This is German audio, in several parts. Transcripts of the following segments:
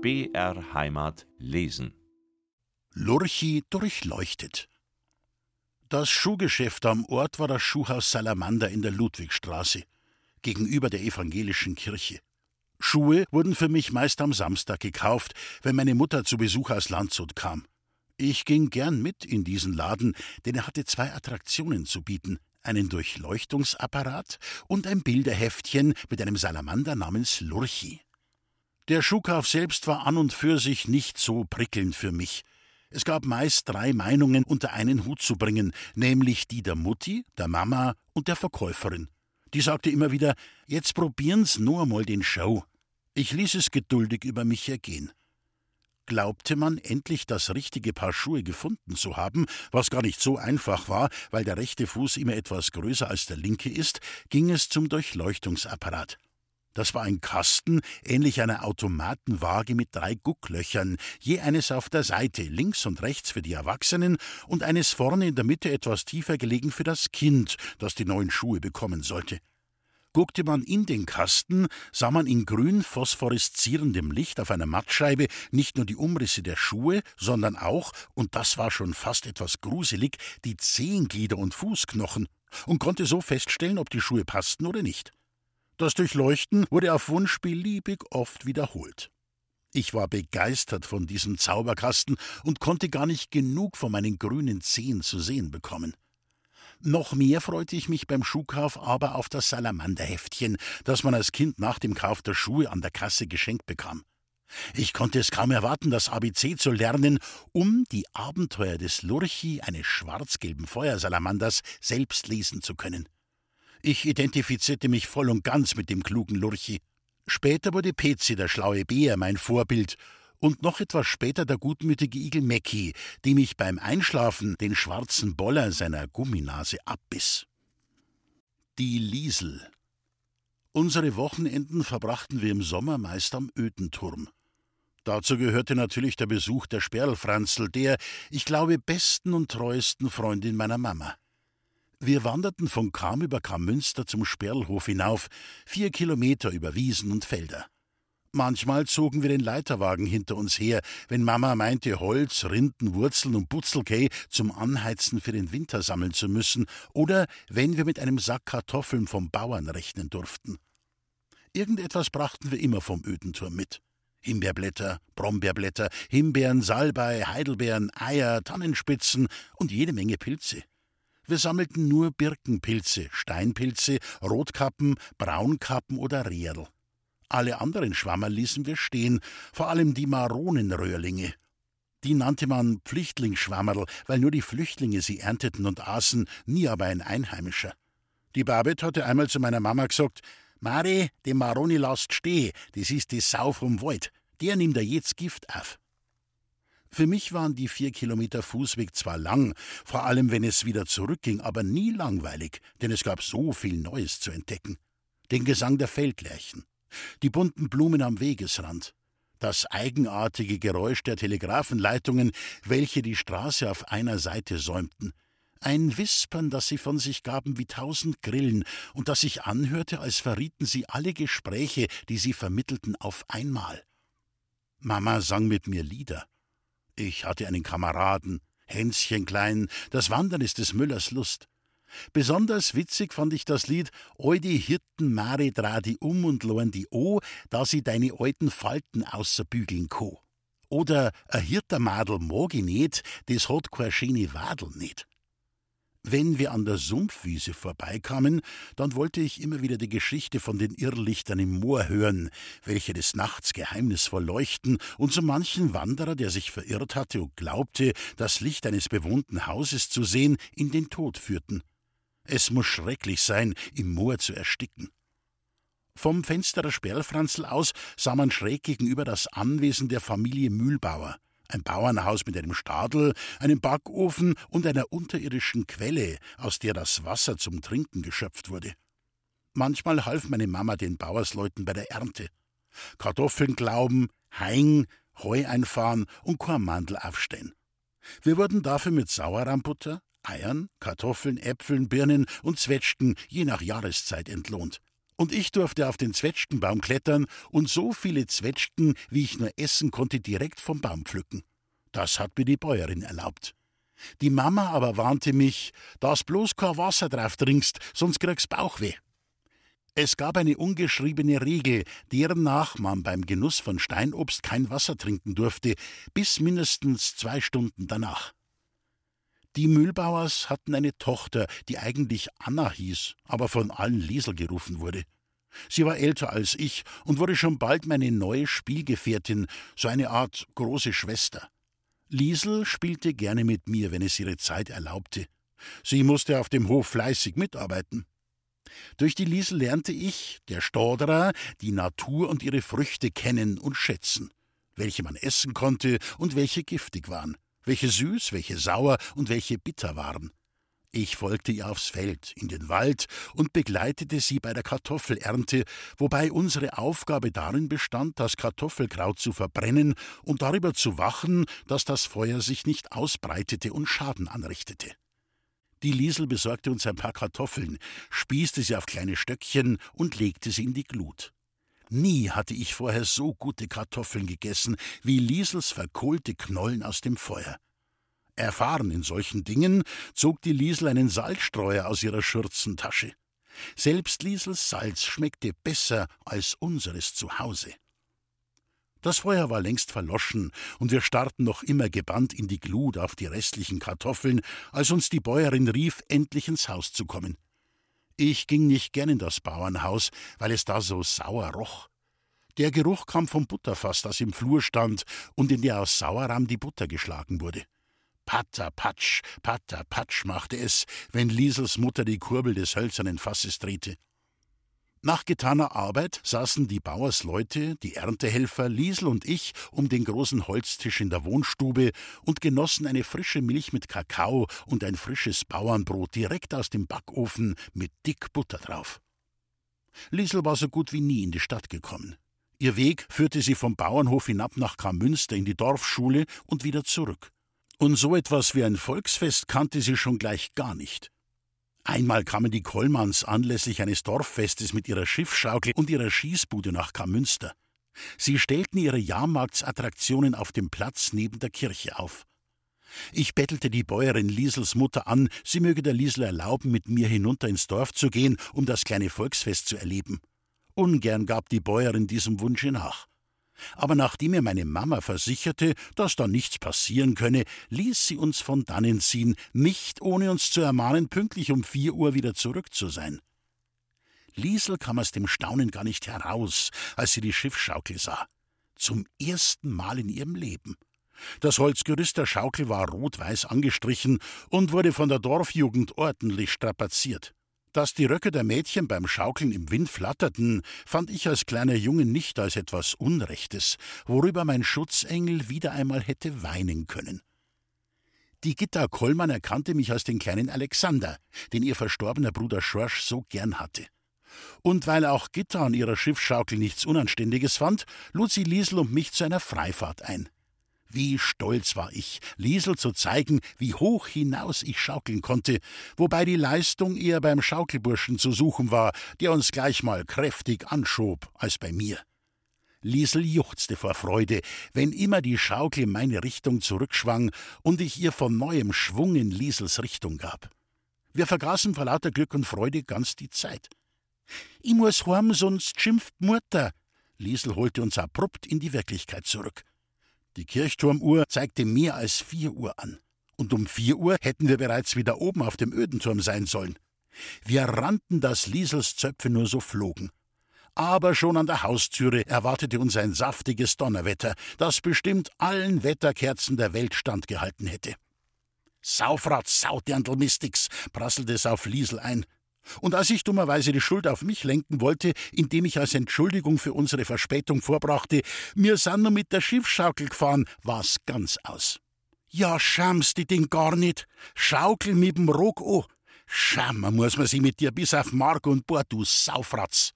BR Heimat lesen. Lurchi durchleuchtet. Das Schuhgeschäft am Ort war das Schuhhaus Salamander in der Ludwigstraße, gegenüber der evangelischen Kirche. Schuhe wurden für mich meist am Samstag gekauft, wenn meine Mutter zu Besuch aus Landshut kam. Ich ging gern mit in diesen Laden, denn er hatte zwei Attraktionen zu bieten: einen Durchleuchtungsapparat und ein Bilderheftchen mit einem Salamander namens Lurchi. Der Schuhkauf selbst war an und für sich nicht so prickelnd für mich. Es gab meist drei Meinungen unter einen Hut zu bringen, nämlich die der Mutti, der Mama und der Verkäuferin. Die sagte immer wieder: Jetzt probieren's nur einmal den Show. Ich ließ es geduldig über mich ergehen. Glaubte man endlich das richtige Paar Schuhe gefunden zu haben, was gar nicht so einfach war, weil der rechte Fuß immer etwas größer als der linke ist, ging es zum Durchleuchtungsapparat. Das war ein Kasten, ähnlich einer Automatenwaage mit drei Gucklöchern, je eines auf der Seite, links und rechts für die Erwachsenen und eines vorne in der Mitte etwas tiefer gelegen für das Kind, das die neuen Schuhe bekommen sollte. Guckte man in den Kasten, sah man in grün phosphoreszierendem Licht auf einer Mattscheibe nicht nur die Umrisse der Schuhe, sondern auch, und das war schon fast etwas gruselig, die Zehenglieder und Fußknochen, und konnte so feststellen, ob die Schuhe passten oder nicht. Das Durchleuchten wurde auf Wunsch beliebig oft wiederholt. Ich war begeistert von diesem Zauberkasten und konnte gar nicht genug von meinen grünen Zehen zu sehen bekommen. Noch mehr freute ich mich beim Schuhkauf aber auf das Salamanderheftchen, das man als Kind nach dem Kauf der Schuhe an der Kasse geschenkt bekam. Ich konnte es kaum erwarten, das ABC zu lernen, um die Abenteuer des Lurchi, eines schwarz-gelben Feuersalamanders, selbst lesen zu können. Ich identifizierte mich voll und ganz mit dem klugen Lurchi. Später wurde Pezi, der schlaue Bär, mein Vorbild, und noch etwas später der gutmütige Igel Mecki, dem ich beim Einschlafen den schwarzen Boller seiner Gumminase abbiss. Die Liesel. Unsere Wochenenden verbrachten wir im Sommer meist am Ödenturm. Dazu gehörte natürlich der Besuch der Sperlfranzl, der, ich glaube, besten und treuesten Freundin meiner Mama. Wir wanderten von Kam über Kammünster zum Sperlhof hinauf, vier Kilometer über Wiesen und Felder. Manchmal zogen wir den Leiterwagen hinter uns her, wenn Mama meinte, Holz, Rinden, Wurzeln und Butzelkei zum Anheizen für den Winter sammeln zu müssen, oder wenn wir mit einem Sack Kartoffeln vom Bauern rechnen durften. Irgendetwas brachten wir immer vom Ödenturm mit. Himbeerblätter, Brombeerblätter, Himbeeren, Salbei, Heidelbeeren, Eier, Tannenspitzen und jede Menge Pilze. Wir sammelten nur Birkenpilze, Steinpilze, Rotkappen, Braunkappen oder Rehrl. Alle anderen Schwammer ließen wir stehen, vor allem die Maronenröhrlinge. Die nannte man Pflichtlingsschwammerl, weil nur die Flüchtlinge sie ernteten und aßen, nie aber ein Einheimischer. Die Babette hatte einmal zu meiner Mama gesagt: Mari, die Maroni lasst steh, das ist die Sau vom Wald. Der nimmt da jetzt Gift auf. Für mich waren die vier Kilometer Fußweg zwar lang, vor allem wenn es wieder zurückging, aber nie langweilig, denn es gab so viel Neues zu entdecken. Den Gesang der Feldlerchen, die bunten Blumen am Wegesrand, das eigenartige Geräusch der Telegrafenleitungen, welche die Straße auf einer Seite säumten, ein Wispern, das sie von sich gaben wie tausend Grillen und das sich anhörte, als verrieten sie alle Gespräche, die sie vermittelten, auf einmal. Mama sang mit mir Lieder, ich hatte einen Kameraden, Hänschen klein, das Wandern ist des Müllers Lust. Besonders witzig fand ich das Lied Oi die Hirten Mare dra die um und loen die o, da sie deine alten Falten außer bügeln ko. Oder a Hirtermadel mag ich nicht, des hat kein schöne Wadel nicht. Wenn wir an der Sumpfwiese vorbeikamen, dann wollte ich immer wieder die Geschichte von den Irrlichtern im Moor hören, welche des Nachts geheimnisvoll leuchten und so manchen Wanderer, der sich verirrt hatte und glaubte, das Licht eines bewohnten Hauses zu sehen, in den Tod führten. Es muss schrecklich sein, im Moor zu ersticken. Vom Fenster der Sperlfranzl aus sah man schräg gegenüber das Anwesen der Familie Mühlbauer ein Bauernhaus mit einem Stadel, einem Backofen und einer unterirdischen Quelle, aus der das Wasser zum Trinken geschöpft wurde. Manchmal half meine Mama den Bauersleuten bei der Ernte. Kartoffeln glauben, Haing, Heu einfahren und Kornmandel aufstehen. Wir wurden dafür mit Sauerraumbutter, Eiern, Kartoffeln, Äpfeln, Birnen und Zwetschgen je nach Jahreszeit entlohnt. Und ich durfte auf den Zwetschgenbaum klettern und so viele Zwetschgen, wie ich nur essen konnte, direkt vom Baum pflücken. Das hat mir die Bäuerin erlaubt. Die Mama aber warnte mich, dass bloß kein Wasser drauf trinkst, sonst kriegst Bauchweh. Es gab eine ungeschriebene Regel, deren nach man beim Genuss von Steinobst kein Wasser trinken durfte, bis mindestens zwei Stunden danach. Die Mühlbauers hatten eine Tochter, die eigentlich Anna hieß, aber von allen Liesel gerufen wurde. Sie war älter als ich und wurde schon bald meine neue Spielgefährtin, so eine Art große Schwester. Liesel spielte gerne mit mir, wenn es ihre Zeit erlaubte. Sie musste auf dem Hof fleißig mitarbeiten. Durch die Liesel lernte ich, der Stauderer, die Natur und ihre Früchte kennen und schätzen, welche man essen konnte und welche giftig waren, welche süß, welche sauer und welche bitter waren. Ich folgte ihr aufs Feld, in den Wald und begleitete sie bei der Kartoffelernte, wobei unsere Aufgabe darin bestand, das Kartoffelkraut zu verbrennen und darüber zu wachen, dass das Feuer sich nicht ausbreitete und Schaden anrichtete. Die Liesel besorgte uns ein paar Kartoffeln, spießte sie auf kleine Stöckchen und legte sie in die Glut. Nie hatte ich vorher so gute Kartoffeln gegessen wie Liesels verkohlte Knollen aus dem Feuer. Erfahren in solchen Dingen zog die Liesel einen Salzstreuer aus ihrer Schürzentasche. Selbst Liesels Salz schmeckte besser als unseres zu Hause. Das Feuer war längst verloschen, und wir starrten noch immer gebannt in die Glut auf die restlichen Kartoffeln, als uns die Bäuerin rief, endlich ins Haus zu kommen. Ich ging nicht gern in das Bauernhaus, weil es da so sauer roch. Der Geruch kam vom Butterfass, das im Flur stand und in der aus Sauerrahm die Butter geschlagen wurde. Patter, patsch, patter, patsch machte es, wenn Liesels Mutter die Kurbel des hölzernen Fasses drehte. Nach getaner Arbeit saßen die Bauersleute, die Erntehelfer, Liesel und ich um den großen Holztisch in der Wohnstube und genossen eine frische Milch mit Kakao und ein frisches Bauernbrot direkt aus dem Backofen mit dick Butter drauf. Liesel war so gut wie nie in die Stadt gekommen. Ihr Weg führte sie vom Bauernhof hinab nach Kramünster in die Dorfschule und wieder zurück. Und so etwas wie ein Volksfest kannte sie schon gleich gar nicht. Einmal kamen die Kollmanns anlässlich eines Dorffestes mit ihrer Schiffschaukel und ihrer Schießbude nach Kamünster. Sie stellten ihre Jahrmarktsattraktionen auf dem Platz neben der Kirche auf. Ich bettelte die Bäuerin Liesels Mutter an, sie möge der Liesel erlauben, mit mir hinunter ins Dorf zu gehen, um das kleine Volksfest zu erleben. Ungern gab die Bäuerin diesem Wunsche nach. Aber nachdem mir meine Mama versicherte, dass da nichts passieren könne, ließ sie uns von dannen ziehen, nicht ohne uns zu ermahnen, pünktlich um vier Uhr wieder zurück zu sein. Liesel kam aus dem Staunen gar nicht heraus, als sie die Schiffschaukel sah. Zum ersten Mal in ihrem Leben. Das Holzgerüst der Schaukel war rot-weiß angestrichen und wurde von der Dorfjugend ordentlich strapaziert. Dass die Röcke der Mädchen beim Schaukeln im Wind flatterten, fand ich als kleiner Junge nicht als etwas Unrechtes, worüber mein Schutzengel wieder einmal hätte weinen können. Die Gitta Kollmann erkannte mich als den kleinen Alexander, den ihr verstorbener Bruder Schorsch so gern hatte. Und weil auch Gitta an ihrer Schiffsschaukel nichts Unanständiges fand, lud sie Liesel und mich zu einer Freifahrt ein. Wie stolz war ich, Liesel zu zeigen, wie hoch hinaus ich schaukeln konnte, wobei die Leistung eher beim Schaukelburschen zu suchen war, der uns gleich mal kräftig anschob, als bei mir. Liesel juchzte vor Freude, wenn immer die Schaukel in meine Richtung zurückschwang und ich ihr von neuem Schwung in Liesels Richtung gab. Wir vergaßen vor lauter Glück und Freude ganz die Zeit. Ich muss heim, sonst schimpft Mutter. Liesel holte uns abrupt in die Wirklichkeit zurück. Die Kirchturmuhr zeigte mehr als vier Uhr an. Und um vier Uhr hätten wir bereits wieder oben auf dem Ödenturm sein sollen. Wir rannten, dass Liesels Zöpfe nur so flogen. Aber schon an der Haustüre erwartete uns ein saftiges Donnerwetter, das bestimmt allen Wetterkerzen der Welt standgehalten hätte. Saufrat, Sauterndl Mistix, prasselte es auf Liesel ein. Und als ich dummerweise die Schuld auf mich lenken wollte, indem ich als Entschuldigung für unsere Verspätung vorbrachte, mir sind nur mit der Schiffschaukel gefahren, war's ganz aus. Ja, schamst die Ding gar nicht. Schaukel mit dem Rock an. Schammer muss man sie mit dir bis auf Mark und Bord, du Saufratz.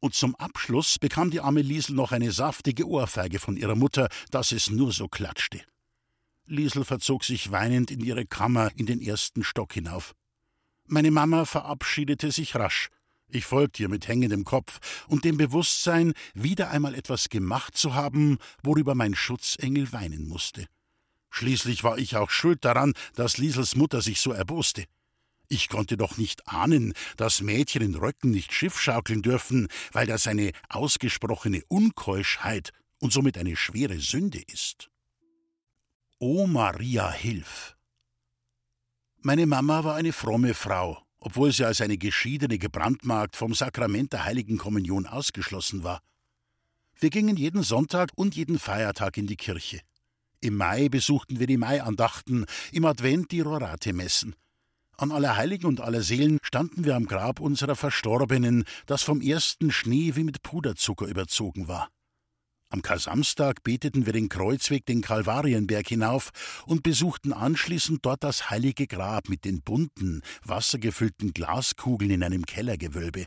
Und zum Abschluss bekam die arme Liesel noch eine saftige Ohrfeige von ihrer Mutter, dass es nur so klatschte. Liesel verzog sich weinend in ihre Kammer in den ersten Stock hinauf. Meine Mama verabschiedete sich rasch. Ich folgte ihr mit hängendem Kopf und dem Bewusstsein, wieder einmal etwas gemacht zu haben, worüber mein Schutzengel weinen musste. Schließlich war ich auch schuld daran, dass Liesels Mutter sich so erboste. Ich konnte doch nicht ahnen, dass Mädchen in Röcken nicht Schiff schaukeln dürfen, weil das eine ausgesprochene Unkeuschheit und somit eine schwere Sünde ist. O Maria, hilf! Meine Mama war eine fromme Frau, obwohl sie als eine geschiedene gebrandmarkt vom Sakrament der heiligen Kommunion ausgeschlossen war. Wir gingen jeden Sonntag und jeden Feiertag in die Kirche. Im Mai besuchten wir die Maiandachten, im Advent die Rorate-Messen. An Allerheiligen und Allerseelen standen wir am Grab unserer Verstorbenen, das vom ersten Schnee wie mit Puderzucker überzogen war. Am Kasamstag beteten wir den Kreuzweg den Kalvarienberg hinauf und besuchten anschließend dort das heilige Grab mit den bunten, wassergefüllten Glaskugeln in einem Kellergewölbe.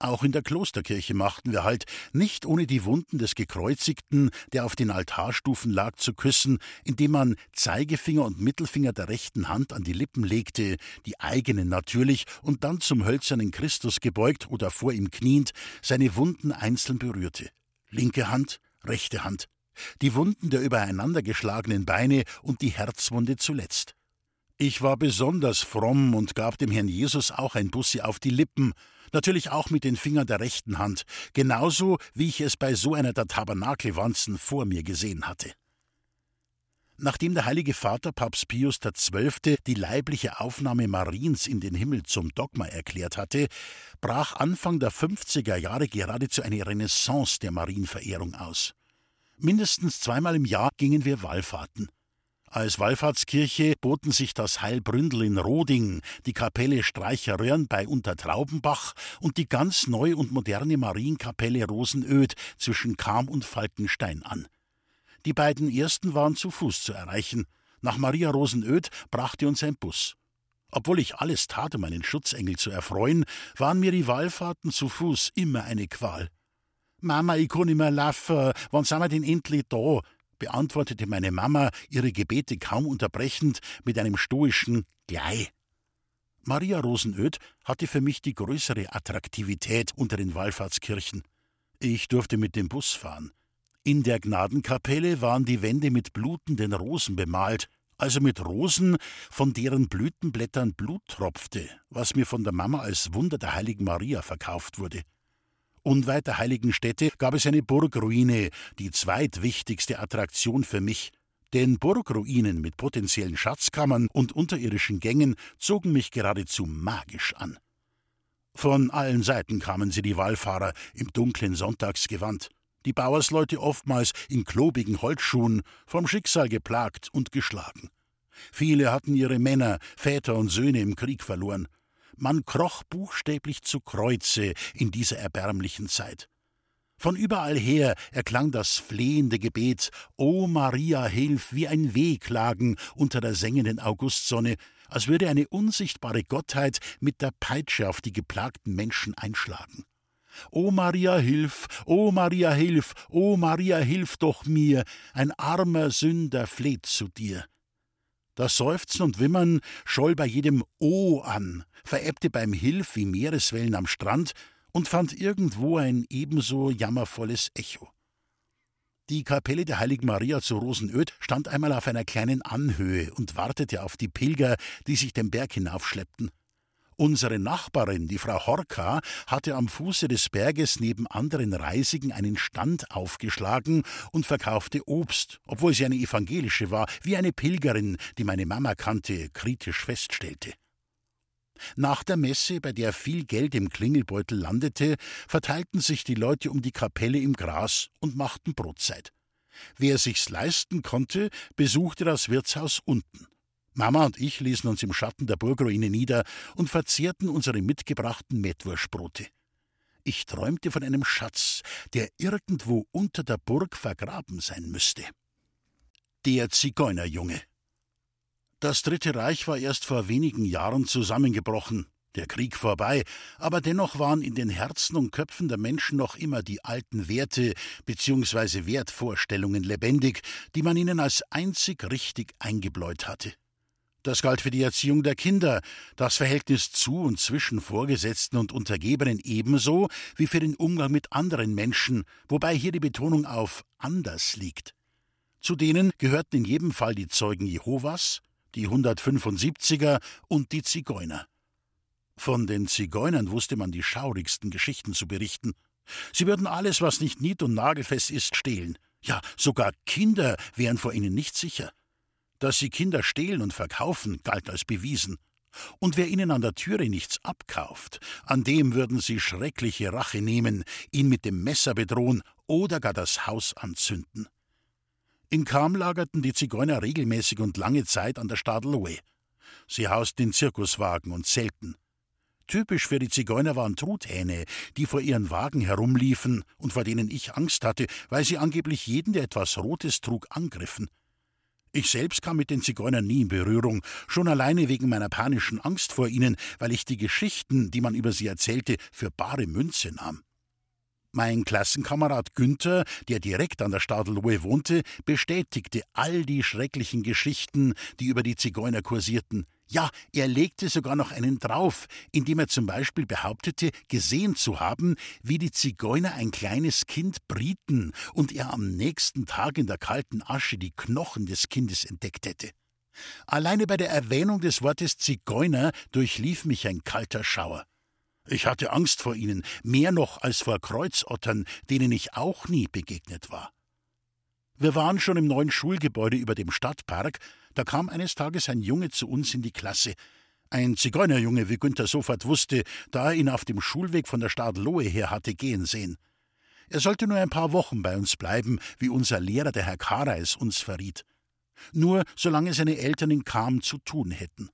Auch in der Klosterkirche machten wir Halt, nicht ohne die Wunden des Gekreuzigten, der auf den Altarstufen lag, zu küssen, indem man Zeigefinger und Mittelfinger der rechten Hand an die Lippen legte, die eigenen natürlich, und dann zum hölzernen Christus gebeugt oder vor ihm kniend, seine Wunden einzeln berührte. Linke Hand, rechte Hand, die Wunden der übereinander geschlagenen Beine und die Herzwunde zuletzt. Ich war besonders fromm und gab dem Herrn Jesus auch ein Bussi auf die Lippen, natürlich auch mit den Fingern der rechten Hand, genauso wie ich es bei so einer der Tabernakelwanzen vor mir gesehen hatte. Nachdem der Heilige Vater Papst Pius XII. die leibliche Aufnahme Mariens in den Himmel zum Dogma erklärt hatte, brach Anfang der 50er Jahre geradezu eine Renaissance der Marienverehrung aus. Mindestens zweimal im Jahr gingen wir Wallfahrten. Als Wallfahrtskirche boten sich das Heilbründel in Roding, die Kapelle Streicheröhren bei Untertraubenbach und die ganz neu und moderne Marienkapelle Rosenöd zwischen Kam und Falkenstein an. Die beiden ersten waren zu Fuß zu erreichen. Nach Maria Rosenöd brachte uns ein Bus. Obwohl ich alles tat, um meinen Schutzengel zu erfreuen, waren mir die Wallfahrten zu Fuß immer eine Qual. Mama, ich kann nicht mehr laufen, wann sind wir denn endlich da? beantwortete meine Mama ihre Gebete kaum unterbrechend mit einem stoischen Glei. Maria Rosenöd hatte für mich die größere Attraktivität unter den Wallfahrtskirchen. Ich durfte mit dem Bus fahren. In der Gnadenkapelle waren die Wände mit blutenden Rosen bemalt, also mit Rosen, von deren Blütenblättern Blut tropfte, was mir von der Mama als Wunder der heiligen Maria verkauft wurde. Unweit der heiligen Stätte gab es eine Burgruine, die zweitwichtigste Attraktion für mich. Denn Burgruinen mit potenziellen Schatzkammern und unterirdischen Gängen zogen mich geradezu magisch an. Von allen Seiten kamen sie die Wallfahrer im dunklen Sonntagsgewand, die Bauersleute oftmals in klobigen Holzschuhen, vom Schicksal geplagt und geschlagen. Viele hatten ihre Männer, Väter und Söhne im Krieg verloren. Man kroch buchstäblich zu Kreuze in dieser erbärmlichen Zeit. Von überall her erklang das flehende Gebet O Maria, hilf, wie ein Wehklagen unter der sengenden Augustsonne, als würde eine unsichtbare Gottheit mit der Peitsche auf die geplagten Menschen einschlagen. O Maria, hilf, O Maria, hilf, O Maria, hilf doch mir, ein armer Sünder fleht zu dir. Das Seufzen und Wimmern scholl bei jedem O an, verebbte beim Hilf wie Meereswellen am Strand und fand irgendwo ein ebenso jammervolles Echo. Die Kapelle der Heiligen Maria zu Rosenöd stand einmal auf einer kleinen Anhöhe und wartete auf die Pilger, die sich den Berg hinaufschleppten. Unsere Nachbarin, die Frau Horka, hatte am Fuße des Berges neben anderen Reisigen einen Stand aufgeschlagen und verkaufte Obst, obwohl sie eine evangelische war, wie eine Pilgerin, die meine Mama kannte, kritisch feststellte. Nach der Messe, bei der viel Geld im Klingelbeutel landete, verteilten sich die Leute um die Kapelle im Gras und machten Brotzeit. Wer sich's leisten konnte, besuchte das Wirtshaus unten. Mama und ich ließen uns im Schatten der Burgruine nieder und verzehrten unsere mitgebrachten Mettwurstbrote. Ich träumte von einem Schatz, der irgendwo unter der Burg vergraben sein müsste. Der Zigeunerjunge. Das Dritte Reich war erst vor wenigen Jahren zusammengebrochen, der Krieg vorbei, aber dennoch waren in den Herzen und Köpfen der Menschen noch immer die alten Werte bzw. Wertvorstellungen lebendig, die man ihnen als einzig richtig eingebläut hatte. Das galt für die Erziehung der Kinder, das Verhältnis zu und zwischen Vorgesetzten und Untergebenen ebenso wie für den Umgang mit anderen Menschen, wobei hier die Betonung auf anders liegt. Zu denen gehörten in jedem Fall die Zeugen Jehovas, die 175er und die Zigeuner. Von den Zigeunern wusste man die schaurigsten Geschichten zu berichten. Sie würden alles, was nicht nied- und nagelfest ist, stehlen. Ja, sogar Kinder wären vor ihnen nicht sicher. Dass sie Kinder stehlen und verkaufen, galt als bewiesen. Und wer ihnen an der Türe nichts abkauft, an dem würden sie schreckliche Rache nehmen, ihn mit dem Messer bedrohen oder gar das Haus anzünden. In Kam lagerten die Zigeuner regelmäßig und lange Zeit an der Stadelohe. Sie hausten in Zirkuswagen und Zelten. Typisch für die Zigeuner waren Truthähne, die vor ihren Wagen herumliefen und vor denen ich Angst hatte, weil sie angeblich jeden, der etwas Rotes trug, angriffen. Ich selbst kam mit den Zigeunern nie in Berührung, schon alleine wegen meiner panischen Angst vor ihnen, weil ich die Geschichten, die man über sie erzählte, für bare Münze nahm. Mein Klassenkamerad Günther, der direkt an der Stadellohe wohnte, bestätigte all die schrecklichen Geschichten, die über die Zigeuner kursierten. Ja, er legte sogar noch einen drauf, indem er zum Beispiel behauptete, gesehen zu haben, wie die Zigeuner ein kleines Kind brieten und er am nächsten Tag in der kalten Asche die Knochen des Kindes entdeckt hätte. Alleine bei der Erwähnung des Wortes Zigeuner durchlief mich ein kalter Schauer. Ich hatte Angst vor ihnen, mehr noch als vor Kreuzottern, denen ich auch nie begegnet war. Wir waren schon im neuen Schulgebäude über dem Stadtpark, da kam eines Tages ein Junge zu uns in die Klasse. Ein Zigeunerjunge, wie Günther sofort wusste, da er ihn auf dem Schulweg von der Stadlohe her hatte gehen sehen. Er sollte nur ein paar Wochen bei uns bleiben, wie unser Lehrer, der Herr Kareis, uns verriet. Nur solange seine Eltern in Kam zu tun hätten.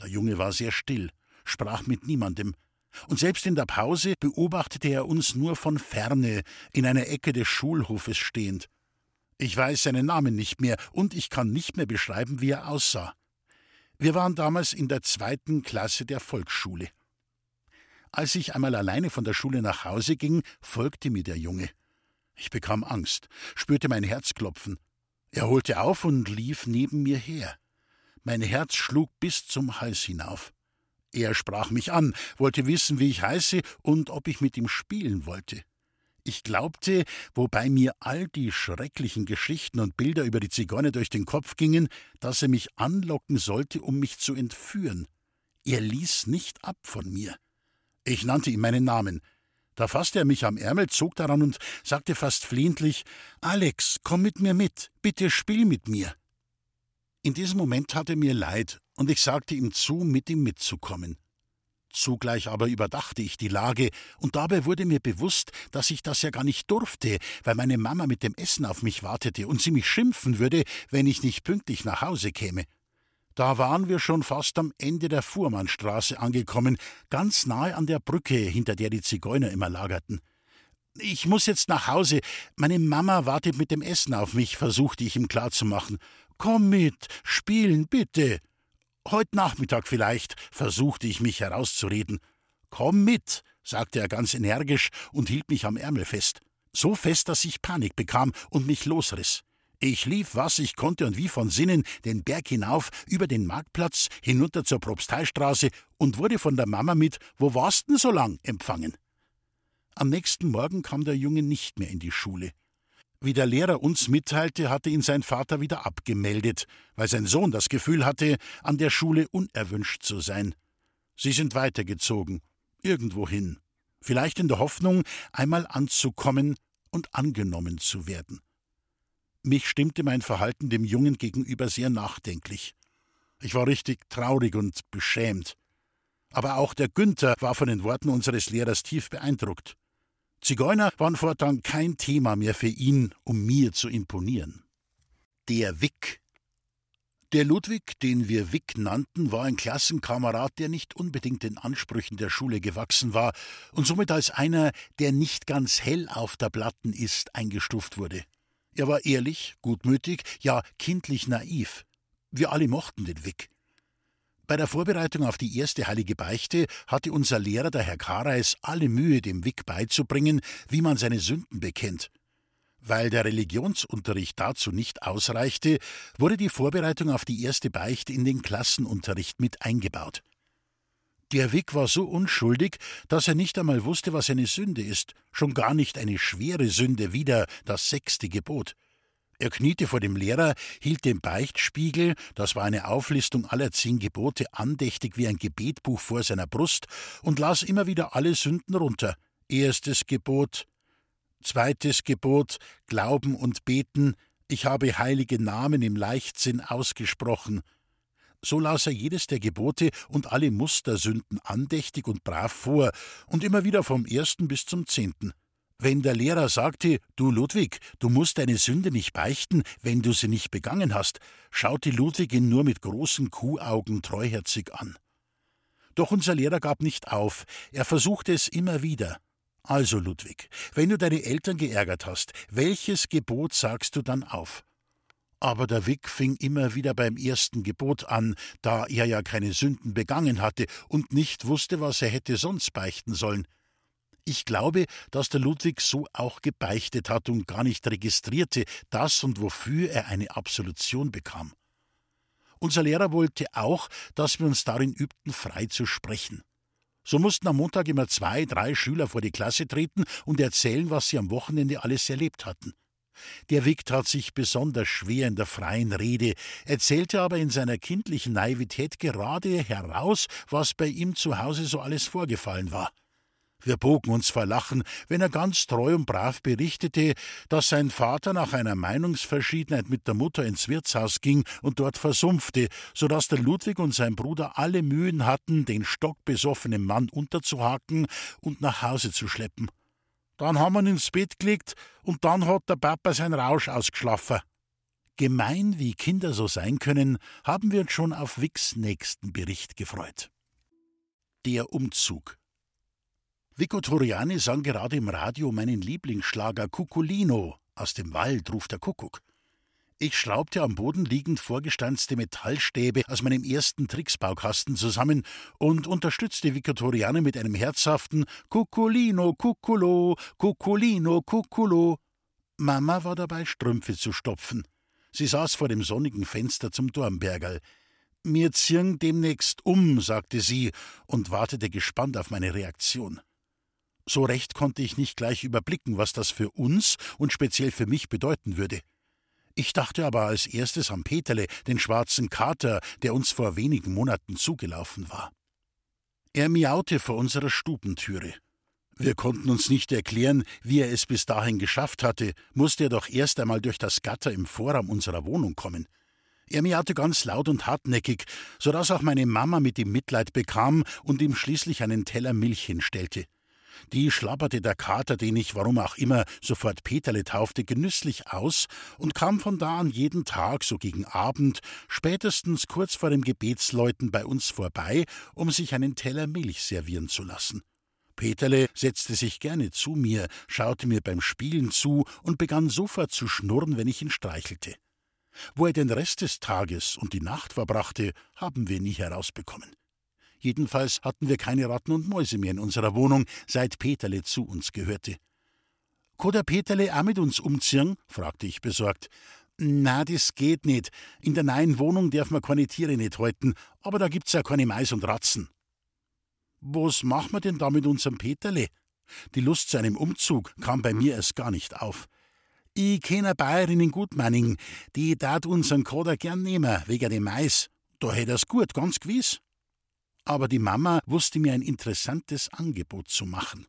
Der Junge war sehr still, sprach mit niemandem, und selbst in der Pause beobachtete er uns nur von ferne, in einer Ecke des Schulhofes stehend. Ich weiß seinen Namen nicht mehr und ich kann nicht mehr beschreiben, wie er aussah. Wir waren damals in der zweiten Klasse der Volksschule. Als ich einmal alleine von der Schule nach Hause ging, folgte mir der Junge. Ich bekam Angst, spürte mein Herz klopfen. Er holte auf und lief neben mir her. Mein Herz schlug bis zum Hals hinauf. Er sprach mich an, wollte wissen, wie ich heiße und ob ich mit ihm spielen wollte. Ich glaubte, wobei mir all die schrecklichen Geschichten und Bilder über die Zigeuner durch den Kopf gingen, dass er mich anlocken sollte, um mich zu entführen. Er ließ nicht ab von mir. Ich nannte ihm meinen Namen. Da fasste er mich am Ärmel, zog daran und sagte fast flehentlich Alex, komm mit mir mit, bitte spiel mit mir. In diesem Moment tat er mir leid, und ich sagte ihm zu, mit ihm mitzukommen. Zugleich aber überdachte ich die Lage, und dabei wurde mir bewusst, dass ich das ja gar nicht durfte, weil meine Mama mit dem Essen auf mich wartete und sie mich schimpfen würde, wenn ich nicht pünktlich nach Hause käme. Da waren wir schon fast am Ende der Fuhrmannstraße angekommen, ganz nahe an der Brücke, hinter der die Zigeuner immer lagerten. Ich muss jetzt nach Hause. Meine Mama wartet mit dem Essen auf mich, versuchte ich ihm klarzumachen. Komm mit, spielen, bitte. Heute Nachmittag vielleicht, versuchte ich mich herauszureden. Komm mit, sagte er ganz energisch und hielt mich am Ärmel fest. So fest, dass ich Panik bekam und mich losriss. Ich lief, was ich konnte und wie von Sinnen, den Berg hinauf, über den Marktplatz, hinunter zur Propsteistraße und wurde von der Mama mit Wo warst denn so lang? empfangen. Am nächsten Morgen kam der Junge nicht mehr in die Schule. Wie der Lehrer uns mitteilte, hatte ihn sein Vater wieder abgemeldet, weil sein Sohn das Gefühl hatte, an der Schule unerwünscht zu sein. Sie sind weitergezogen, irgendwohin, vielleicht in der Hoffnung, einmal anzukommen und angenommen zu werden. Mich stimmte mein Verhalten dem Jungen gegenüber sehr nachdenklich. Ich war richtig traurig und beschämt. Aber auch der Günther war von den Worten unseres Lehrers tief beeindruckt. Zigeuner waren fortan kein Thema mehr für ihn, um mir zu imponieren. Der Wick. Der Ludwig, den wir Wick nannten, war ein Klassenkamerad, der nicht unbedingt den Ansprüchen der Schule gewachsen war und somit als einer, der nicht ganz hell auf der Platten ist, eingestuft wurde. Er war ehrlich, gutmütig, ja kindlich naiv. Wir alle mochten den Wick. Bei der Vorbereitung auf die erste heilige Beichte hatte unser Lehrer, der Herr Kareis, alle Mühe, dem Wick beizubringen, wie man seine Sünden bekennt. Weil der Religionsunterricht dazu nicht ausreichte, wurde die Vorbereitung auf die erste Beichte in den Klassenunterricht mit eingebaut. Der Wick war so unschuldig, dass er nicht einmal wusste, was eine Sünde ist, schon gar nicht eine schwere Sünde, wieder das sechste Gebot. Er kniete vor dem Lehrer, hielt den Beichtspiegel, das war eine Auflistung aller zehn Gebote, andächtig wie ein Gebetbuch vor seiner Brust und las immer wieder alle Sünden runter. Erstes Gebot, zweites Gebot, Glauben und Beten, ich habe heilige Namen im Leichtsinn ausgesprochen. So las er jedes der Gebote und alle Mustersünden andächtig und brav vor, und immer wieder vom ersten bis zum zehnten. Wenn der Lehrer sagte, du Ludwig, du musst deine Sünde nicht beichten, wenn du sie nicht begangen hast, schaute Ludwig ihn nur mit großen Kuhaugen treuherzig an. Doch unser Lehrer gab nicht auf, er versuchte es immer wieder. Also, Ludwig, wenn du deine Eltern geärgert hast, welches Gebot sagst du dann auf? Aber der Wick fing immer wieder beim ersten Gebot an, da er ja keine Sünden begangen hatte und nicht wusste, was er hätte sonst beichten sollen. Ich glaube, dass der Ludwig so auch gebeichtet hat und gar nicht registrierte, dass und wofür er eine Absolution bekam. Unser Lehrer wollte auch, dass wir uns darin übten, frei zu sprechen. So mussten am Montag immer zwei, drei Schüler vor die Klasse treten und erzählen, was sie am Wochenende alles erlebt hatten. Der Wick tat sich besonders schwer in der freien Rede, erzählte aber in seiner kindlichen Naivität gerade heraus, was bei ihm zu Hause so alles vorgefallen war. Wir bogen uns vor Lachen, wenn er ganz treu und brav berichtete, dass sein Vater nach einer Meinungsverschiedenheit mit der Mutter ins Wirtshaus ging und dort versumpfte, so dass der Ludwig und sein Bruder alle Mühen hatten, den stockbesoffenen Mann unterzuhaken und nach Hause zu schleppen. Dann haben wir ihn ins Bett gelegt und dann hat der Papa sein Rausch ausgeschlafen. Gemein wie Kinder so sein können, haben wir uns schon auf Wicks nächsten Bericht gefreut. Der Umzug. Vico Toriani sang gerade im Radio meinen Lieblingsschlager Cuculino. Aus dem Wald ruft der Kuckuck. Ich schraubte am Boden liegend vorgestanzte Metallstäbe aus meinem ersten Tricksbaukasten zusammen und unterstützte Vicatoriane mit einem herzhaften Cuculino, Cuculo, Cuculino, Cuculo. Mama war dabei, Strümpfe zu stopfen. Sie saß vor dem sonnigen Fenster zum Dornbergerl. Mir ziehen demnächst um, sagte sie und wartete gespannt auf meine Reaktion. So recht konnte ich nicht gleich überblicken, was das für uns und speziell für mich bedeuten würde. Ich dachte aber als erstes an Peterle, den schwarzen Kater, der uns vor wenigen Monaten zugelaufen war. Er miaute vor unserer Stubentüre. Wir konnten uns nicht erklären, wie er es bis dahin geschafft hatte, musste er doch erst einmal durch das Gatter im Vorraum unserer Wohnung kommen. Er miaute ganz laut und hartnäckig, so dass auch meine Mama mit ihm Mitleid bekam und ihm schließlich einen Teller Milch hinstellte. Die schlapperte der Kater, den ich, warum auch immer, sofort Peterle taufte, genüsslich aus und kam von da an jeden Tag, so gegen Abend, spätestens kurz vor dem Gebetsläuten bei uns vorbei, um sich einen Teller Milch servieren zu lassen. Peterle setzte sich gerne zu mir, schaute mir beim Spielen zu und begann sofort zu schnurren, wenn ich ihn streichelte. Wo er den Rest des Tages und die Nacht verbrachte, haben wir nie herausbekommen. Jedenfalls hatten wir keine Ratten und Mäuse mehr in unserer Wohnung, seit Peterle zu uns gehörte. Koder Peterle auch mit uns umziehen? fragte ich besorgt. Na, das geht nicht. In der neuen Wohnung darf man keine Tiere nicht halten, aber da gibt's ja keine Mais und Ratzen. Was machen wir denn da mit unserem Peterle? Die Lust zu einem Umzug kam bei mir erst gar nicht auf. Ich kenne Bayerin in Gutmanning, die tat unseren Koder gern nehmen, wegen dem Mais. Da hätt er's gut, ganz gewiss. Aber die Mama wusste mir ein interessantes Angebot zu machen.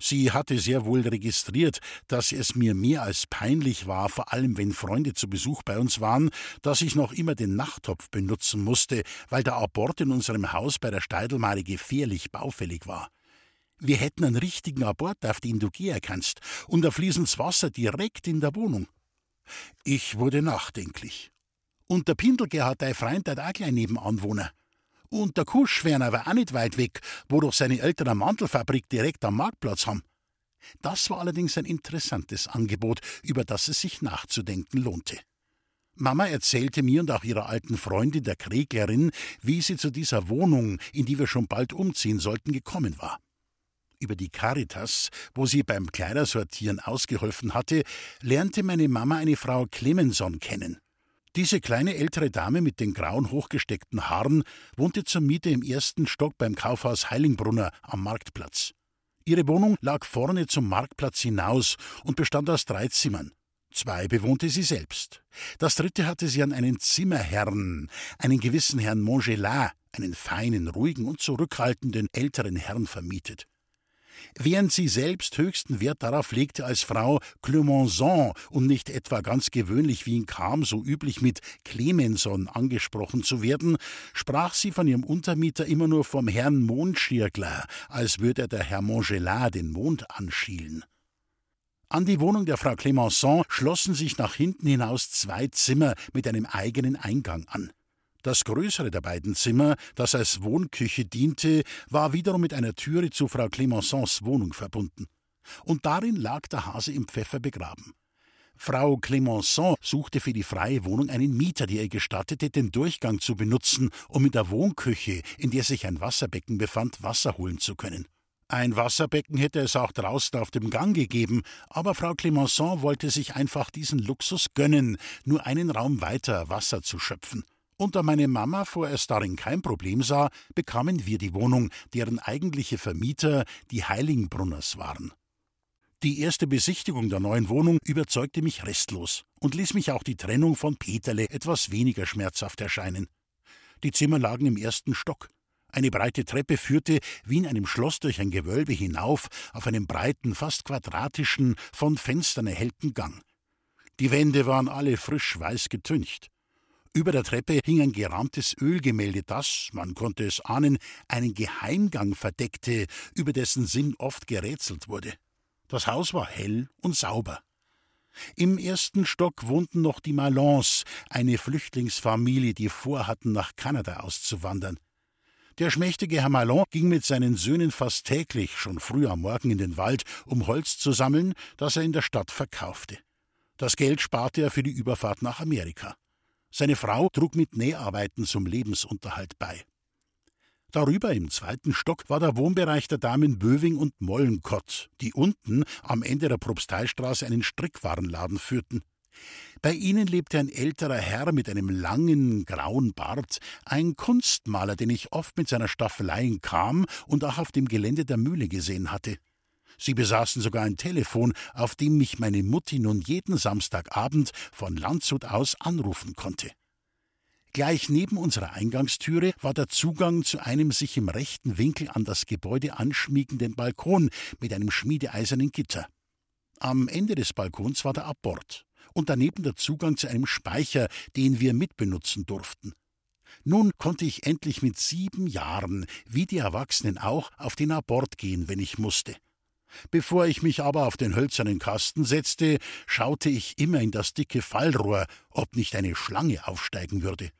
Sie hatte sehr wohl registriert, dass es mir mehr als peinlich war, vor allem wenn Freunde zu Besuch bei uns waren, dass ich noch immer den Nachttopf benutzen musste, weil der Abort in unserem Haus bei der Steidelmare gefährlich baufällig war. Wir hätten einen richtigen Abort, auf den du gehen kannst, und da fließen's Wasser direkt in der Wohnung. Ich wurde nachdenklich. Und der Pindelger hat dein Freund dort auch gleich nebenan wohnen. Und der Kuschwerner war auch nicht weit weg, wo doch seine Eltern eine Mantelfabrik direkt am Marktplatz haben. Das war allerdings ein interessantes Angebot, über das es sich nachzudenken lohnte. Mama erzählte mir und auch ihrer alten Freundin, der Kreglerin, wie sie zu dieser Wohnung, in die wir schon bald umziehen sollten, gekommen war. über die Caritas, wo sie beim Kleidersortieren ausgeholfen hatte, lernte meine Mama eine Frau Clemenson kennen. Diese kleine ältere Dame mit den grauen hochgesteckten Haaren wohnte zur Miete im ersten Stock beim Kaufhaus Heilingbrunner am Marktplatz. Ihre Wohnung lag vorne zum Marktplatz hinaus und bestand aus drei Zimmern. Zwei bewohnte sie selbst. Das dritte hatte sie an einen Zimmerherrn, einen gewissen Herrn Mongelat, einen feinen, ruhigen und zurückhaltenden älteren Herrn vermietet während sie selbst höchsten Wert darauf legte, als Frau Clemenson und nicht etwa ganz gewöhnlich wie ihn kam, so üblich mit Clemenson angesprochen zu werden, sprach sie von ihrem Untermieter immer nur vom Herrn Mondschirgler, als würde der Herr Mongelat den Mond anschielen. An die Wohnung der Frau Clemenson schlossen sich nach hinten hinaus zwei Zimmer mit einem eigenen Eingang an. Das größere der beiden Zimmer, das als Wohnküche diente, war wiederum mit einer Türe zu Frau Clemensons Wohnung verbunden. Und darin lag der Hase im Pfeffer begraben. Frau Clemenson suchte für die freie Wohnung einen Mieter, der ihr gestattete, den Durchgang zu benutzen, um in der Wohnküche, in der sich ein Wasserbecken befand, Wasser holen zu können. Ein Wasserbecken hätte es auch draußen auf dem Gang gegeben, aber Frau Clemenson wollte sich einfach diesen Luxus gönnen, nur einen Raum weiter Wasser zu schöpfen. Und da meine Mama vorerst darin kein Problem sah, bekamen wir die Wohnung, deren eigentliche Vermieter die Heiligenbrunners waren. Die erste Besichtigung der neuen Wohnung überzeugte mich restlos und ließ mich auch die Trennung von Peterle etwas weniger schmerzhaft erscheinen. Die Zimmer lagen im ersten Stock. Eine breite Treppe führte wie in einem Schloss durch ein Gewölbe hinauf auf einen breiten, fast quadratischen, von Fenstern erhellten Gang. Die Wände waren alle frisch weiß getüncht. Über der Treppe hing ein gerahmtes Ölgemälde, das, man konnte es ahnen, einen Geheimgang verdeckte, über dessen Sinn oft gerätselt wurde. Das Haus war hell und sauber. Im ersten Stock wohnten noch die Malons, eine Flüchtlingsfamilie, die vorhatten, nach Kanada auszuwandern. Der schmächtige Herr Malon ging mit seinen Söhnen fast täglich, schon früh am Morgen, in den Wald, um Holz zu sammeln, das er in der Stadt verkaufte. Das Geld sparte er für die Überfahrt nach Amerika. Seine Frau trug mit Näharbeiten zum Lebensunterhalt bei. Darüber im zweiten Stock war der Wohnbereich der Damen Böwing und Mollenkott, die unten am Ende der Propsteistraße einen Strickwarenladen führten. Bei ihnen lebte ein älterer Herr mit einem langen, grauen Bart, ein Kunstmaler, den ich oft mit seiner Staffelei kam und auch auf dem Gelände der Mühle gesehen hatte. Sie besaßen sogar ein Telefon, auf dem mich meine Mutti nun jeden Samstagabend von Landshut aus anrufen konnte. Gleich neben unserer Eingangstüre war der Zugang zu einem sich im rechten Winkel an das Gebäude anschmiegenden Balkon mit einem schmiedeeisernen Gitter. Am Ende des Balkons war der Abort und daneben der Zugang zu einem Speicher, den wir mitbenutzen durften. Nun konnte ich endlich mit sieben Jahren, wie die Erwachsenen auch, auf den Abort gehen, wenn ich musste. Bevor ich mich aber auf den hölzernen Kasten setzte, schaute ich immer in das dicke Fallrohr, ob nicht eine Schlange aufsteigen würde.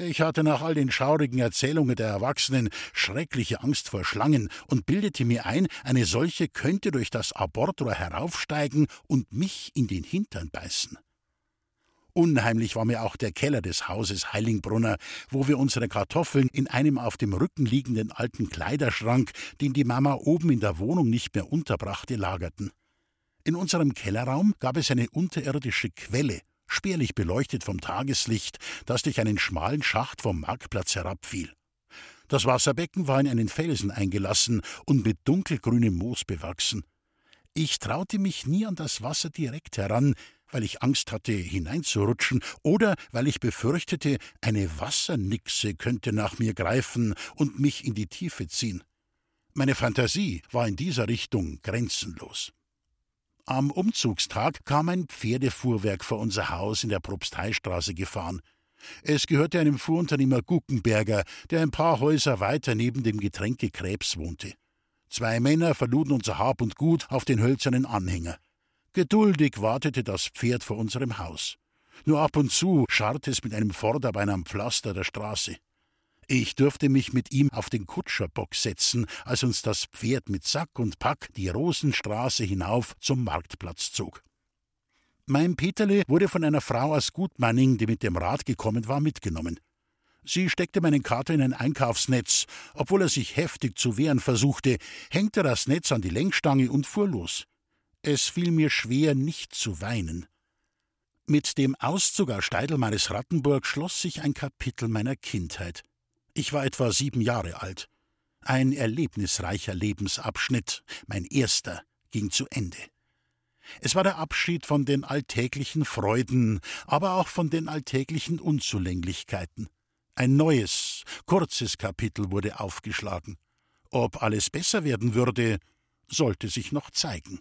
Ich hatte nach all den schaurigen Erzählungen der Erwachsenen schreckliche Angst vor Schlangen und bildete mir ein, eine solche könnte durch das Abortrohr heraufsteigen und mich in den Hintern beißen. Unheimlich war mir auch der Keller des Hauses Heilingbrunner, wo wir unsere Kartoffeln in einem auf dem Rücken liegenden alten Kleiderschrank, den die Mama oben in der Wohnung nicht mehr unterbrachte, lagerten. In unserem Kellerraum gab es eine unterirdische Quelle, spärlich beleuchtet vom Tageslicht, das durch einen schmalen Schacht vom Marktplatz herabfiel. Das Wasserbecken war in einen Felsen eingelassen und mit dunkelgrünem Moos bewachsen. Ich traute mich nie an das Wasser direkt heran, weil ich Angst hatte, hineinzurutschen, oder weil ich befürchtete, eine Wassernixe könnte nach mir greifen und mich in die Tiefe ziehen. Meine Fantasie war in dieser Richtung grenzenlos. Am Umzugstag kam ein Pferdefuhrwerk vor unser Haus in der Propsteistraße gefahren. Es gehörte einem Fuhrunternehmer Guckenberger, der ein paar Häuser weiter neben dem Getränke Krebs wohnte. Zwei Männer verluden unser Hab und Gut auf den hölzernen Anhänger. Geduldig wartete das Pferd vor unserem Haus. Nur ab und zu scharrte es mit einem Vorderbein am Pflaster der Straße. Ich durfte mich mit ihm auf den Kutscherbock setzen, als uns das Pferd mit Sack und Pack die Rosenstraße hinauf zum Marktplatz zog. Mein Peterle wurde von einer Frau aus Gutmanning, die mit dem Rad gekommen war, mitgenommen. Sie steckte meinen Kater in ein Einkaufsnetz. Obwohl er sich heftig zu wehren versuchte, hängte das Netz an die Lenkstange und fuhr los. Es fiel mir schwer, nicht zu weinen. Mit dem Auszug aus Steidelmeines Rattenburg schloss sich ein Kapitel meiner Kindheit. Ich war etwa sieben Jahre alt. Ein erlebnisreicher Lebensabschnitt, mein erster, ging zu Ende. Es war der Abschied von den alltäglichen Freuden, aber auch von den alltäglichen Unzulänglichkeiten. Ein neues, kurzes Kapitel wurde aufgeschlagen. Ob alles besser werden würde, sollte sich noch zeigen.